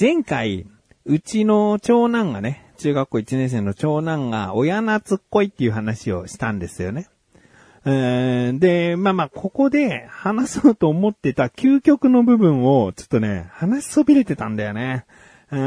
前回、うちの長男がね、中学校1年生の長男が親懐っこいっていう話をしたんですよね。で、まあまあ、ここで話そうと思ってた究極の部分を、ちょっとね、話しそびれてたんだよね。う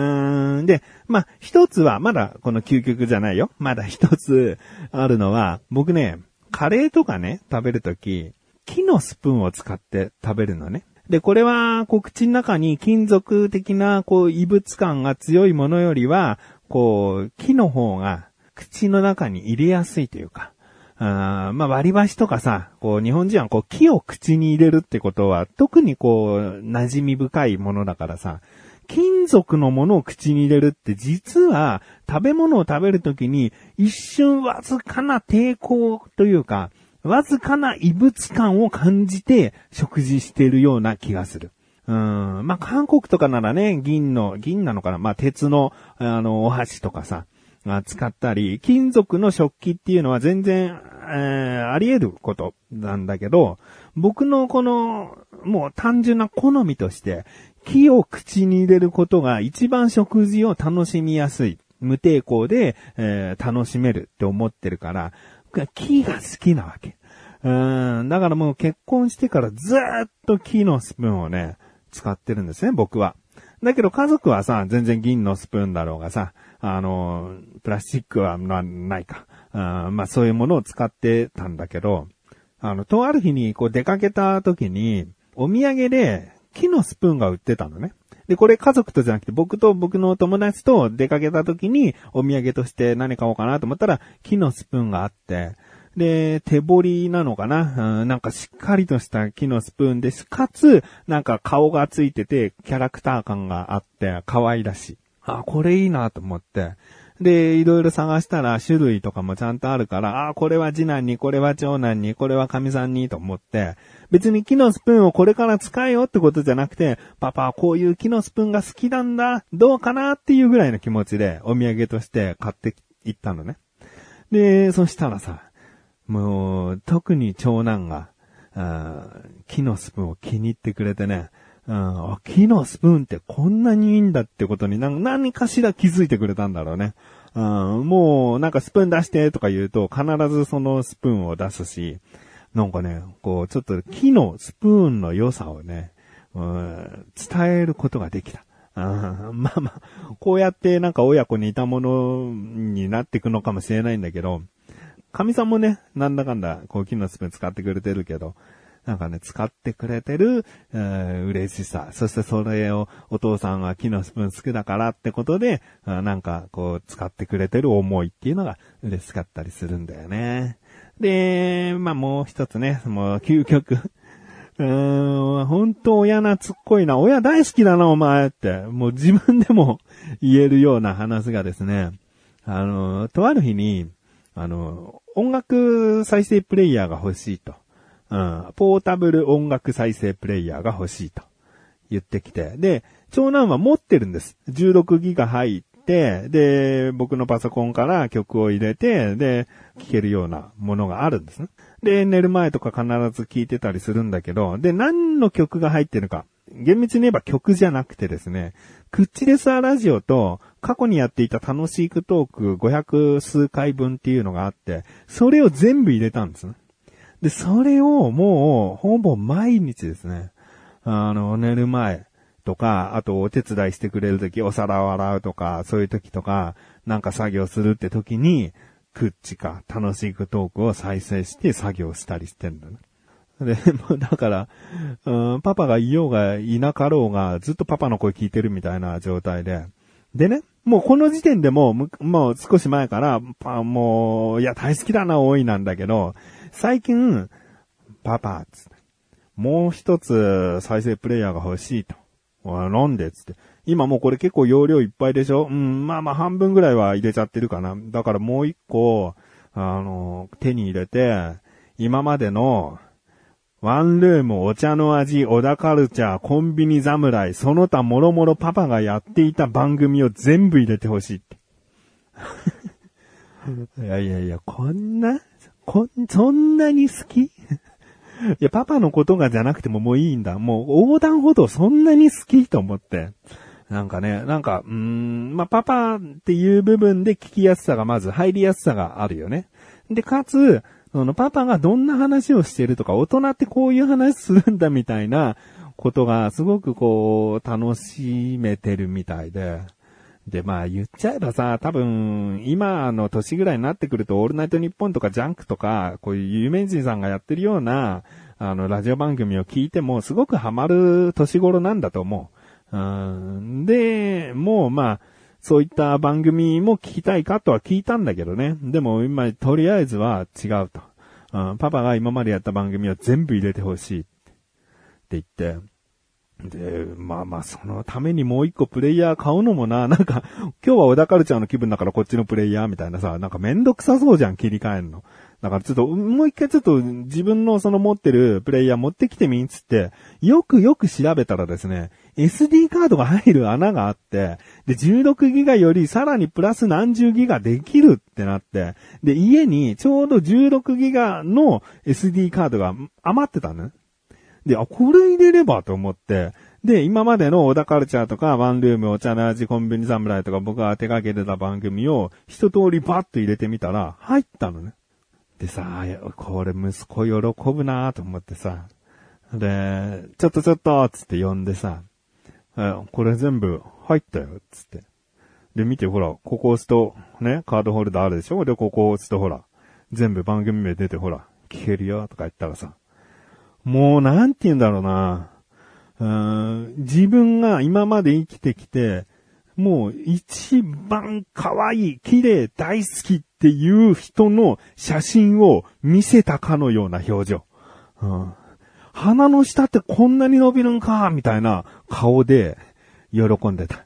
ん、で、まあ、一つは、まだこの究極じゃないよ。まだ一つあるのは、僕ね、カレーとかね、食べるとき、木のスプーンを使って食べるのね。で、これは、こう、口の中に金属的な、こう、異物感が強いものよりは、こう、木の方が、口の中に入れやすいというか、あまあ割り箸とかさ、こう日本人はこう木を口に入れるってことは特にこう馴染み深いものだからさ、金属のものを口に入れるって実は食べ物を食べるときに一瞬わずかな抵抗というか、わずかな異物感を感じて食事しているような気がする。うん。まあ、韓国とかならね、銀の、銀なのかな？まあ、鉄の、あの、お箸とかさ、使ったり、金属の食器っていうのは全然、えー、あり得ることなんだけど、僕のこの、もう単純な好みとして、木を口に入れることが一番食事を楽しみやすい。無抵抗で、えー、楽しめるって思ってるから、木が好きなわけ。うん、だからもう結婚してからずーっと木のスプーンをね、使ってるんですね、僕は。だけど家族はさ、全然銀のスプーンだろうがさ、あの、プラスチックはないか。あまあそういうものを使ってたんだけど、あの、とある日にこう出かけた時に、お土産で木のスプーンが売ってたのね。で、これ家族とじゃなくて僕と僕の友達と出かけた時にお土産として何買おうかなと思ったら木のスプーンがあって、で、手彫りなのかな、うん、なんかしっかりとした木のスプーンです。かつ、なんか顔がついててキャラクター感があって可愛らしい。あ、これいいなと思って。で、いろいろ探したら種類とかもちゃんとあるから、ああ、これは次男に、これは長男に、これは神さんにと思って、別に木のスプーンをこれから使えよってことじゃなくて、パパはこういう木のスプーンが好きなんだ、どうかなっていうぐらいの気持ちでお土産として買っていったのね。で、そしたらさ、もう、特に長男が、木のスプーンを気に入ってくれてね、うん、木のスプーンってこんなにいいんだってことに何かしら気づいてくれたんだろうね。うん、もうなんかスプーン出してとか言うと必ずそのスプーンを出すし、なんかね、こうちょっと木のスプーンの良さをね、うん、伝えることができた。うん、まあまあ、こうやってなんか親子にいたものになっていくのかもしれないんだけど、神さんもね、なんだかんだ、こう木のスプーン使ってくれてるけど、なんかね、使ってくれてる、えー、嬉しさ。そしてそれをお父さんは木のスプーン好きだからってことで、なんかこう使ってくれてる思いっていうのが嬉しかったりするんだよね。で、まあもう一つね、もう究極。うーん、本当親懐っこいな。親大好きだな、お前って。もう自分でも言えるような話がですね、あの、とある日に、あの、音楽再生プレイヤーが欲しいと。うん、ポータブル音楽再生プレイヤーが欲しいと言ってきて、で、長男は持ってるんです。16ギガ入って、で、僕のパソコンから曲を入れて、で、聴けるようなものがあるんですね。で、寝る前とか必ず聴いてたりするんだけど、で、何の曲が入ってるか。厳密に言えば曲じゃなくてですね、クッチレスアラジオと過去にやっていた楽しいクトーク500数回分っていうのがあって、それを全部入れたんですね。で、それをもう、ほぼ毎日ですね。あの、寝る前とか、あとお手伝いしてくれるとき、お皿を洗うとか、そういうときとか、なんか作業するってときに、クッチか、楽しいトークを再生して作業したりしてんだね。で、もうだから、うん、パパがいようがいなかろうが、ずっとパパの声聞いてるみたいな状態で。でね、もうこの時点でもう、もう少し前から、パもう、いや、大好きだな、多いなんだけど、最近、パパ、つって、もう一つ再生プレイヤーが欲しいと。なんでつって。今もうこれ結構容量いっぱいでしょ？うん、まあまあ半分ぐらいは入れちゃってるかな。だからもう一個、あの、手に入れて、今までの、ワンルーム、お茶の味、小田カルチャー、コンビニ侍、その他もろもろパパがやっていた番組を全部入れてほしいって。いやいやいや、こんなこん、そんなに好き？いや、パパのことがじゃなくてももういいんだ。もう横断歩道そんなに好きと思って。なんかね、なんか、うーん、まあ、パパっていう部分で聞きやすさがまず入りやすさがあるよね。で、かつ、そのパパがどんな話をしてるとか、大人ってこういう話するんだみたいなことがすごくこう、楽しめてるみたいで。で、まあ言っちゃえばさ、多分、今の年ぐらいになってくると、オールナイトニッポンとかジャンクとか、こういう有名人さんがやってるような、あの、ラジオ番組を聞いても、すごくハマる年頃なんだと思う。うんで、もうまあ、そういった番組も聞きたいかとは聞いたんだけどね。でも今、とりあえずは違うと。うん、パパが今までやった番組を全部入れてほしいって言って、で、まあまあ、そのためにもう一個プレイヤー買うのもな、なんか、今日は小田カルチャーの気分だからこっちのプレイヤーみたいなさ、なんかめんどくさそうじゃん、切り替えるの。だからちょっと、もう一回ちょっと自分のその持ってるプレイヤー持ってきてみんつって、よくよく調べたらですね、SD カードが入る穴があって、で、16ギガよりさらにプラス何十ギガできるってなって、で、家にちょうど16ギガの SD カードが余ってたのね。で、あ、これ入れればと思って、で、今までの小田カルチャーとか、ワンルーム、お茶の味、コンビニ侍とか僕が手掛けてた番組を一通りバッと入れてみたら、入ったのね。でさ、これ息子喜ぶなと思ってさ。で、ちょっとちょっと、つって呼んでさ、これ全部入ったよ、つって。で、見てほら、ここ押すと、ね、カードホルダーあるでしょ？で、ここ押すとほら、全部番組名出てほら、聞けるよ、とか言ったらさ、もうなんて言うんだろうな。うん自分が今まで生きてきて、もう一番可愛い、綺麗、大好きっていう人の写真を見せたかのような表情。うん、鼻の下ってこんなに伸びるんかみたいな顔で喜んでた。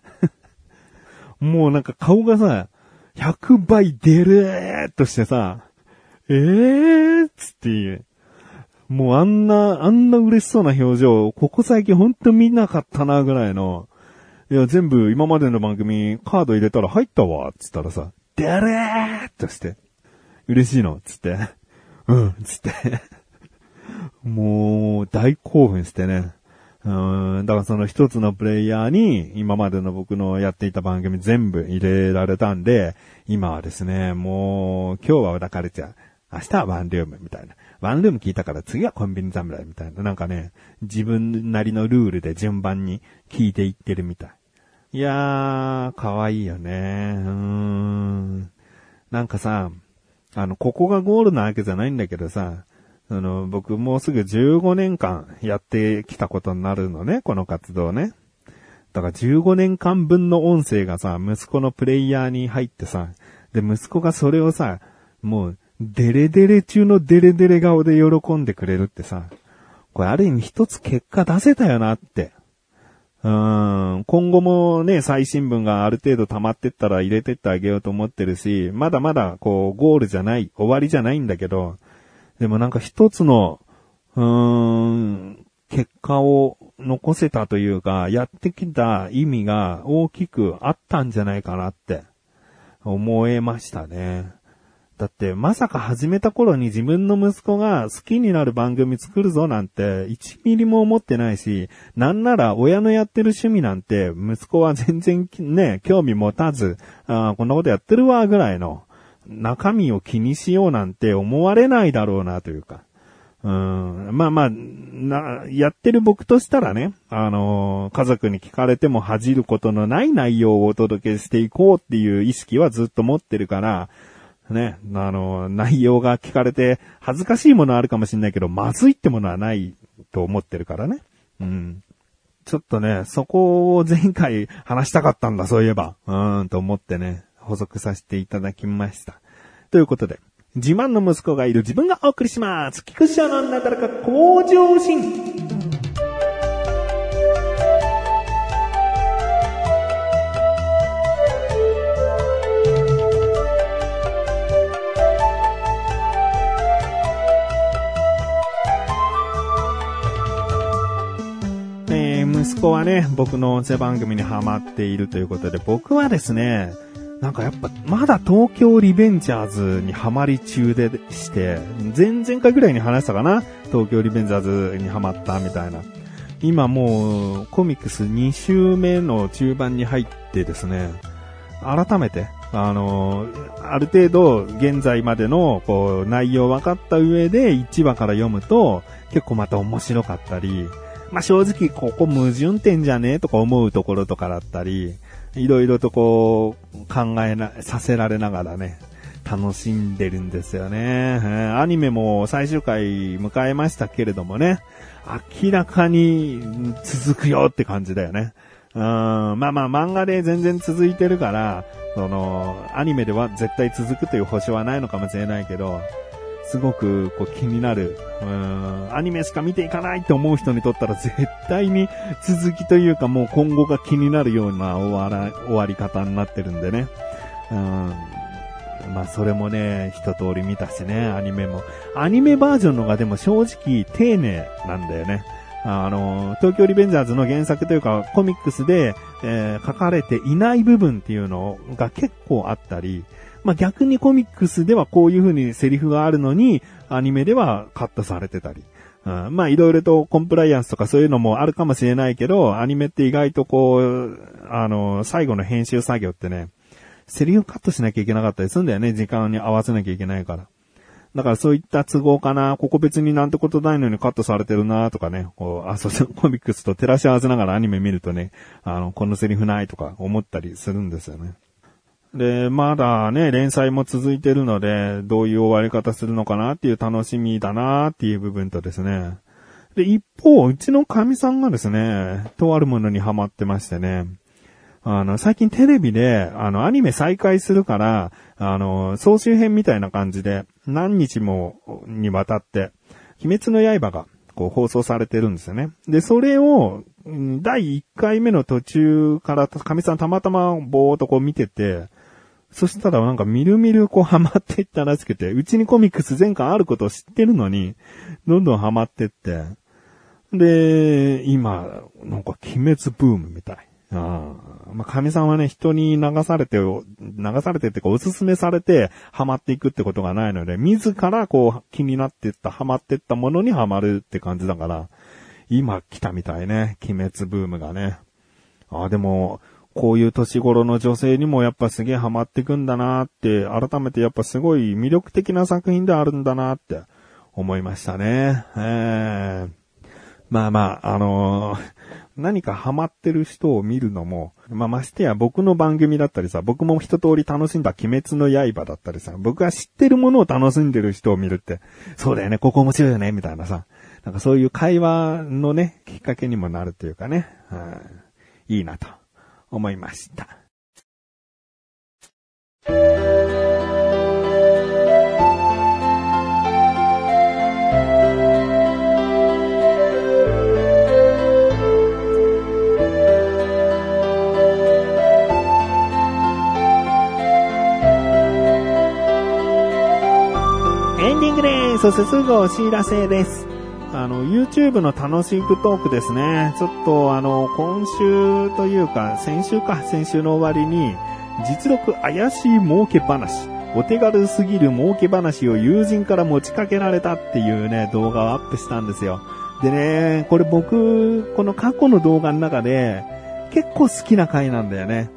もうなんか顔がさ、100倍デレーっとしてさ、えーっつって言う。もうあんな、あんな嬉しそうな表情、ここ最近ほんと見なかったなぐらいの、いや全部今までの番組カード入れたら入ったわ、つったらさ、でれーっとして。嬉しいのつって。うん、つって。もう、大興奮してね。うん、だからその一つのプレイヤーに今までの僕のやっていた番組全部入れられたんで、今はですね、もう今日は小田カルチャー、明日はワンルームみたいな。ワンルーム聞いたから次はコンビニ侍みたいな。なんかね、自分なりのルールで順番に聞いていってるみたい。いやー、可愛いよね。うーん。なんかさ、あの、ここがゴールなわけじゃないんだけどさ、あの、僕もうすぐ15年間やってきたことになるのね、この活動ね。だから15年間分の音声がさ、息子のプレイヤーに入ってさ、で、息子がそれをさ、もう、デレデレ中のデレデレ顔で喜んでくれるってさ、これある意味一つ結果出せたよなって。うん、今後もね、最新聞がある程度溜まってったら入れてってあげようと思ってるし、まだまだこう、ゴールじゃない、終わりじゃないんだけど、でもなんか一つの、うーん、結果を残せたというか、やってきた意味が大きくあったんじゃないかなって思えましたね。だって、まさか始めた頃に自分の息子が好きになる番組作るぞなんて、1ミリも思ってないし、なんなら親のやってる趣味なんて、息子は全然ね、興味持たず、あこんなことやってるわ、ぐらいの、中身を気にしようなんて思われないだろうな、というか。うん、まあまあ、な、やってる僕としたらね、あのー、家族に聞かれても恥じることのない内容をお届けしていこうっていう意識はずっと持ってるから、ね、あの、内容が聞かれて恥ずかしいものはあるかもしれないけど、まずいってものはないと思ってるからね。うん。ちょっとね、そこを前回話したかったんだ、そういえば。うん、と思ってね、補足させていただきました。ということで、自慢の息子がいる自分がお送りします。菊池のなだらか向上心。息子はね、僕の音声番組にハマっているということで、僕はですね、なんかやっぱ、まだ東京リベンジャーズにハマり中でして、前々回ぐらいに話したかな？東京リベンジャーズにハマったみたいな。今もうコミックス2週目の中盤に入ってですね、改めて、あの、ある程度現在までのこう内容分かった上で1話から読むと結構また面白かったり、まあ、正直ここ矛盾点じゃねえとか思うところとかだったり、いろいろとこう考えな、させられながらね、楽しんでるんですよね。アニメも最終回迎えましたけれどもね、明らかに続くよって感じだよね。うん、まあまあ漫画で全然続いてるから、その、アニメでは絶対続くという保証はないのかもしれないけど、すごくこう気になる、アニメしか見ていかないって思う人にとったら絶対に続きというかもう今後が気になるような終わら終わり方になってるんでね。うん、まあそれもね、一通り見たしね、アニメも。アニメバージョンのがでも正直丁寧なんだよね。あの、東京リベンジャーズの原作というかコミックスで、えー、書かれていない部分っていうのが結構あったり、まあ、逆にコミックスではこういう風にセリフがあるのに、アニメではカットされてたり。うん、まあいろいろとコンプライアンスとかそういうのもあるかもしれないけど、アニメって意外とこう、あの、最後の編集作業ってね、セリフカットしなきゃいけなかったりするんだよね、時間に合わせなきゃいけないから。だからそういった都合かな、ここ別になんてことないのにカットされてるなとかね、こう、あ、そう、コミックスと照らし合わせながらアニメ見るとね、あの、このセリフないとか思ったりするんですよね。で、まだね、連載も続いてるので、どういう終わり方するのかなっていう楽しみだなっていう部分とですね。で、一方、うちの神さんがですね、とあるものにハマってましてね、あの、最近テレビで、あの、アニメ再開するから、あの、総集編みたいな感じで、何日もにわたって、鬼滅の刃が、こう、放送されてるんですよね。で、それを、第1回目の途中から、神さんたまたまぼーっとこう見てて、そしたらなんかみるみるこうハマっていったらしくて、うちにコミックス全巻あることを知ってるのに、どんどんハマってって、で、今、なんか鬼滅ブームみたい。あまあ、神さんはね、人に流されて、流されてってか、おすすめされて、ハマっていくってことがないので、自らこう、気になってった、ハマってったものにハマるって感じだから、今来たみたいね、鬼滅ブームがね。ああでも、こういう年頃の女性にもやっぱすげえハマってくんだなって、改めてやっぱすごい魅力的な作品であるんだなって思いましたね。えー、まあまあ、あのー何かハマってる人を見るのも、まあ、ましてや僕の番組だったりさ、僕も一通り楽しんだ鬼滅の刃だったりさ、僕が知ってるものを楽しんでる人を見るって、そうだよね、ここ面白いよね、みたいなさ、なんかそういう会話のね、きっかけにもなるというかね、いいなと。思いました。エンディングです。そしてすぐお知らせです。あの、YouTube の楽しくトークですね。ちょっとあの、今週というか、先週か、先週の終わりに、実録怪しい儲け話、お手軽すぎる儲け話を友人から持ちかけられたっていうね、動画をアップしたんですよ。でね、これ僕、この過去の動画の中で、結構好きな回なんだよね。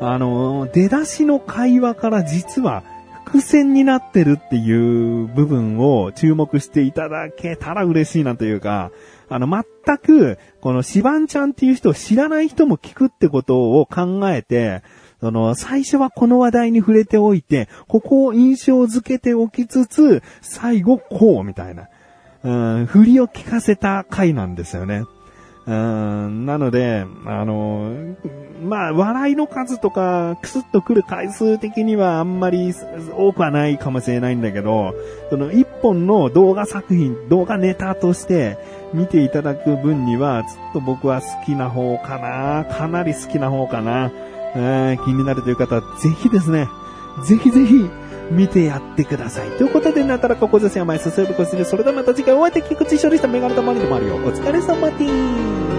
あの、出だしの会話から実は、伏線になってるっていう部分を注目していただけたら嬉しいなというか、あの、全く、このシバンちゃんっていう人を知らない人も聞くってことを考えて、その、最初はこの話題に触れておいて、ここを印象づけておきつつ、最後こう、みたいな、うん、振りを聞かせた回なんですよね。うん、なので、あの、まあ、笑いの数とか、クスッと来る回数的にはあんまり多くはないかもしれないんだけど、その一本の動画作品、動画ネタとして見ていただく分には、ちょっと僕は好きな方かな。かなり好きな方かな。気になるという方は、ぜひですね、ぜひぜひ、見てやってください。ということで、なたらここですよ、前進むこする。それではまた次回お会いできくち処理したメガネたまにでもあるよ。お疲れ様です。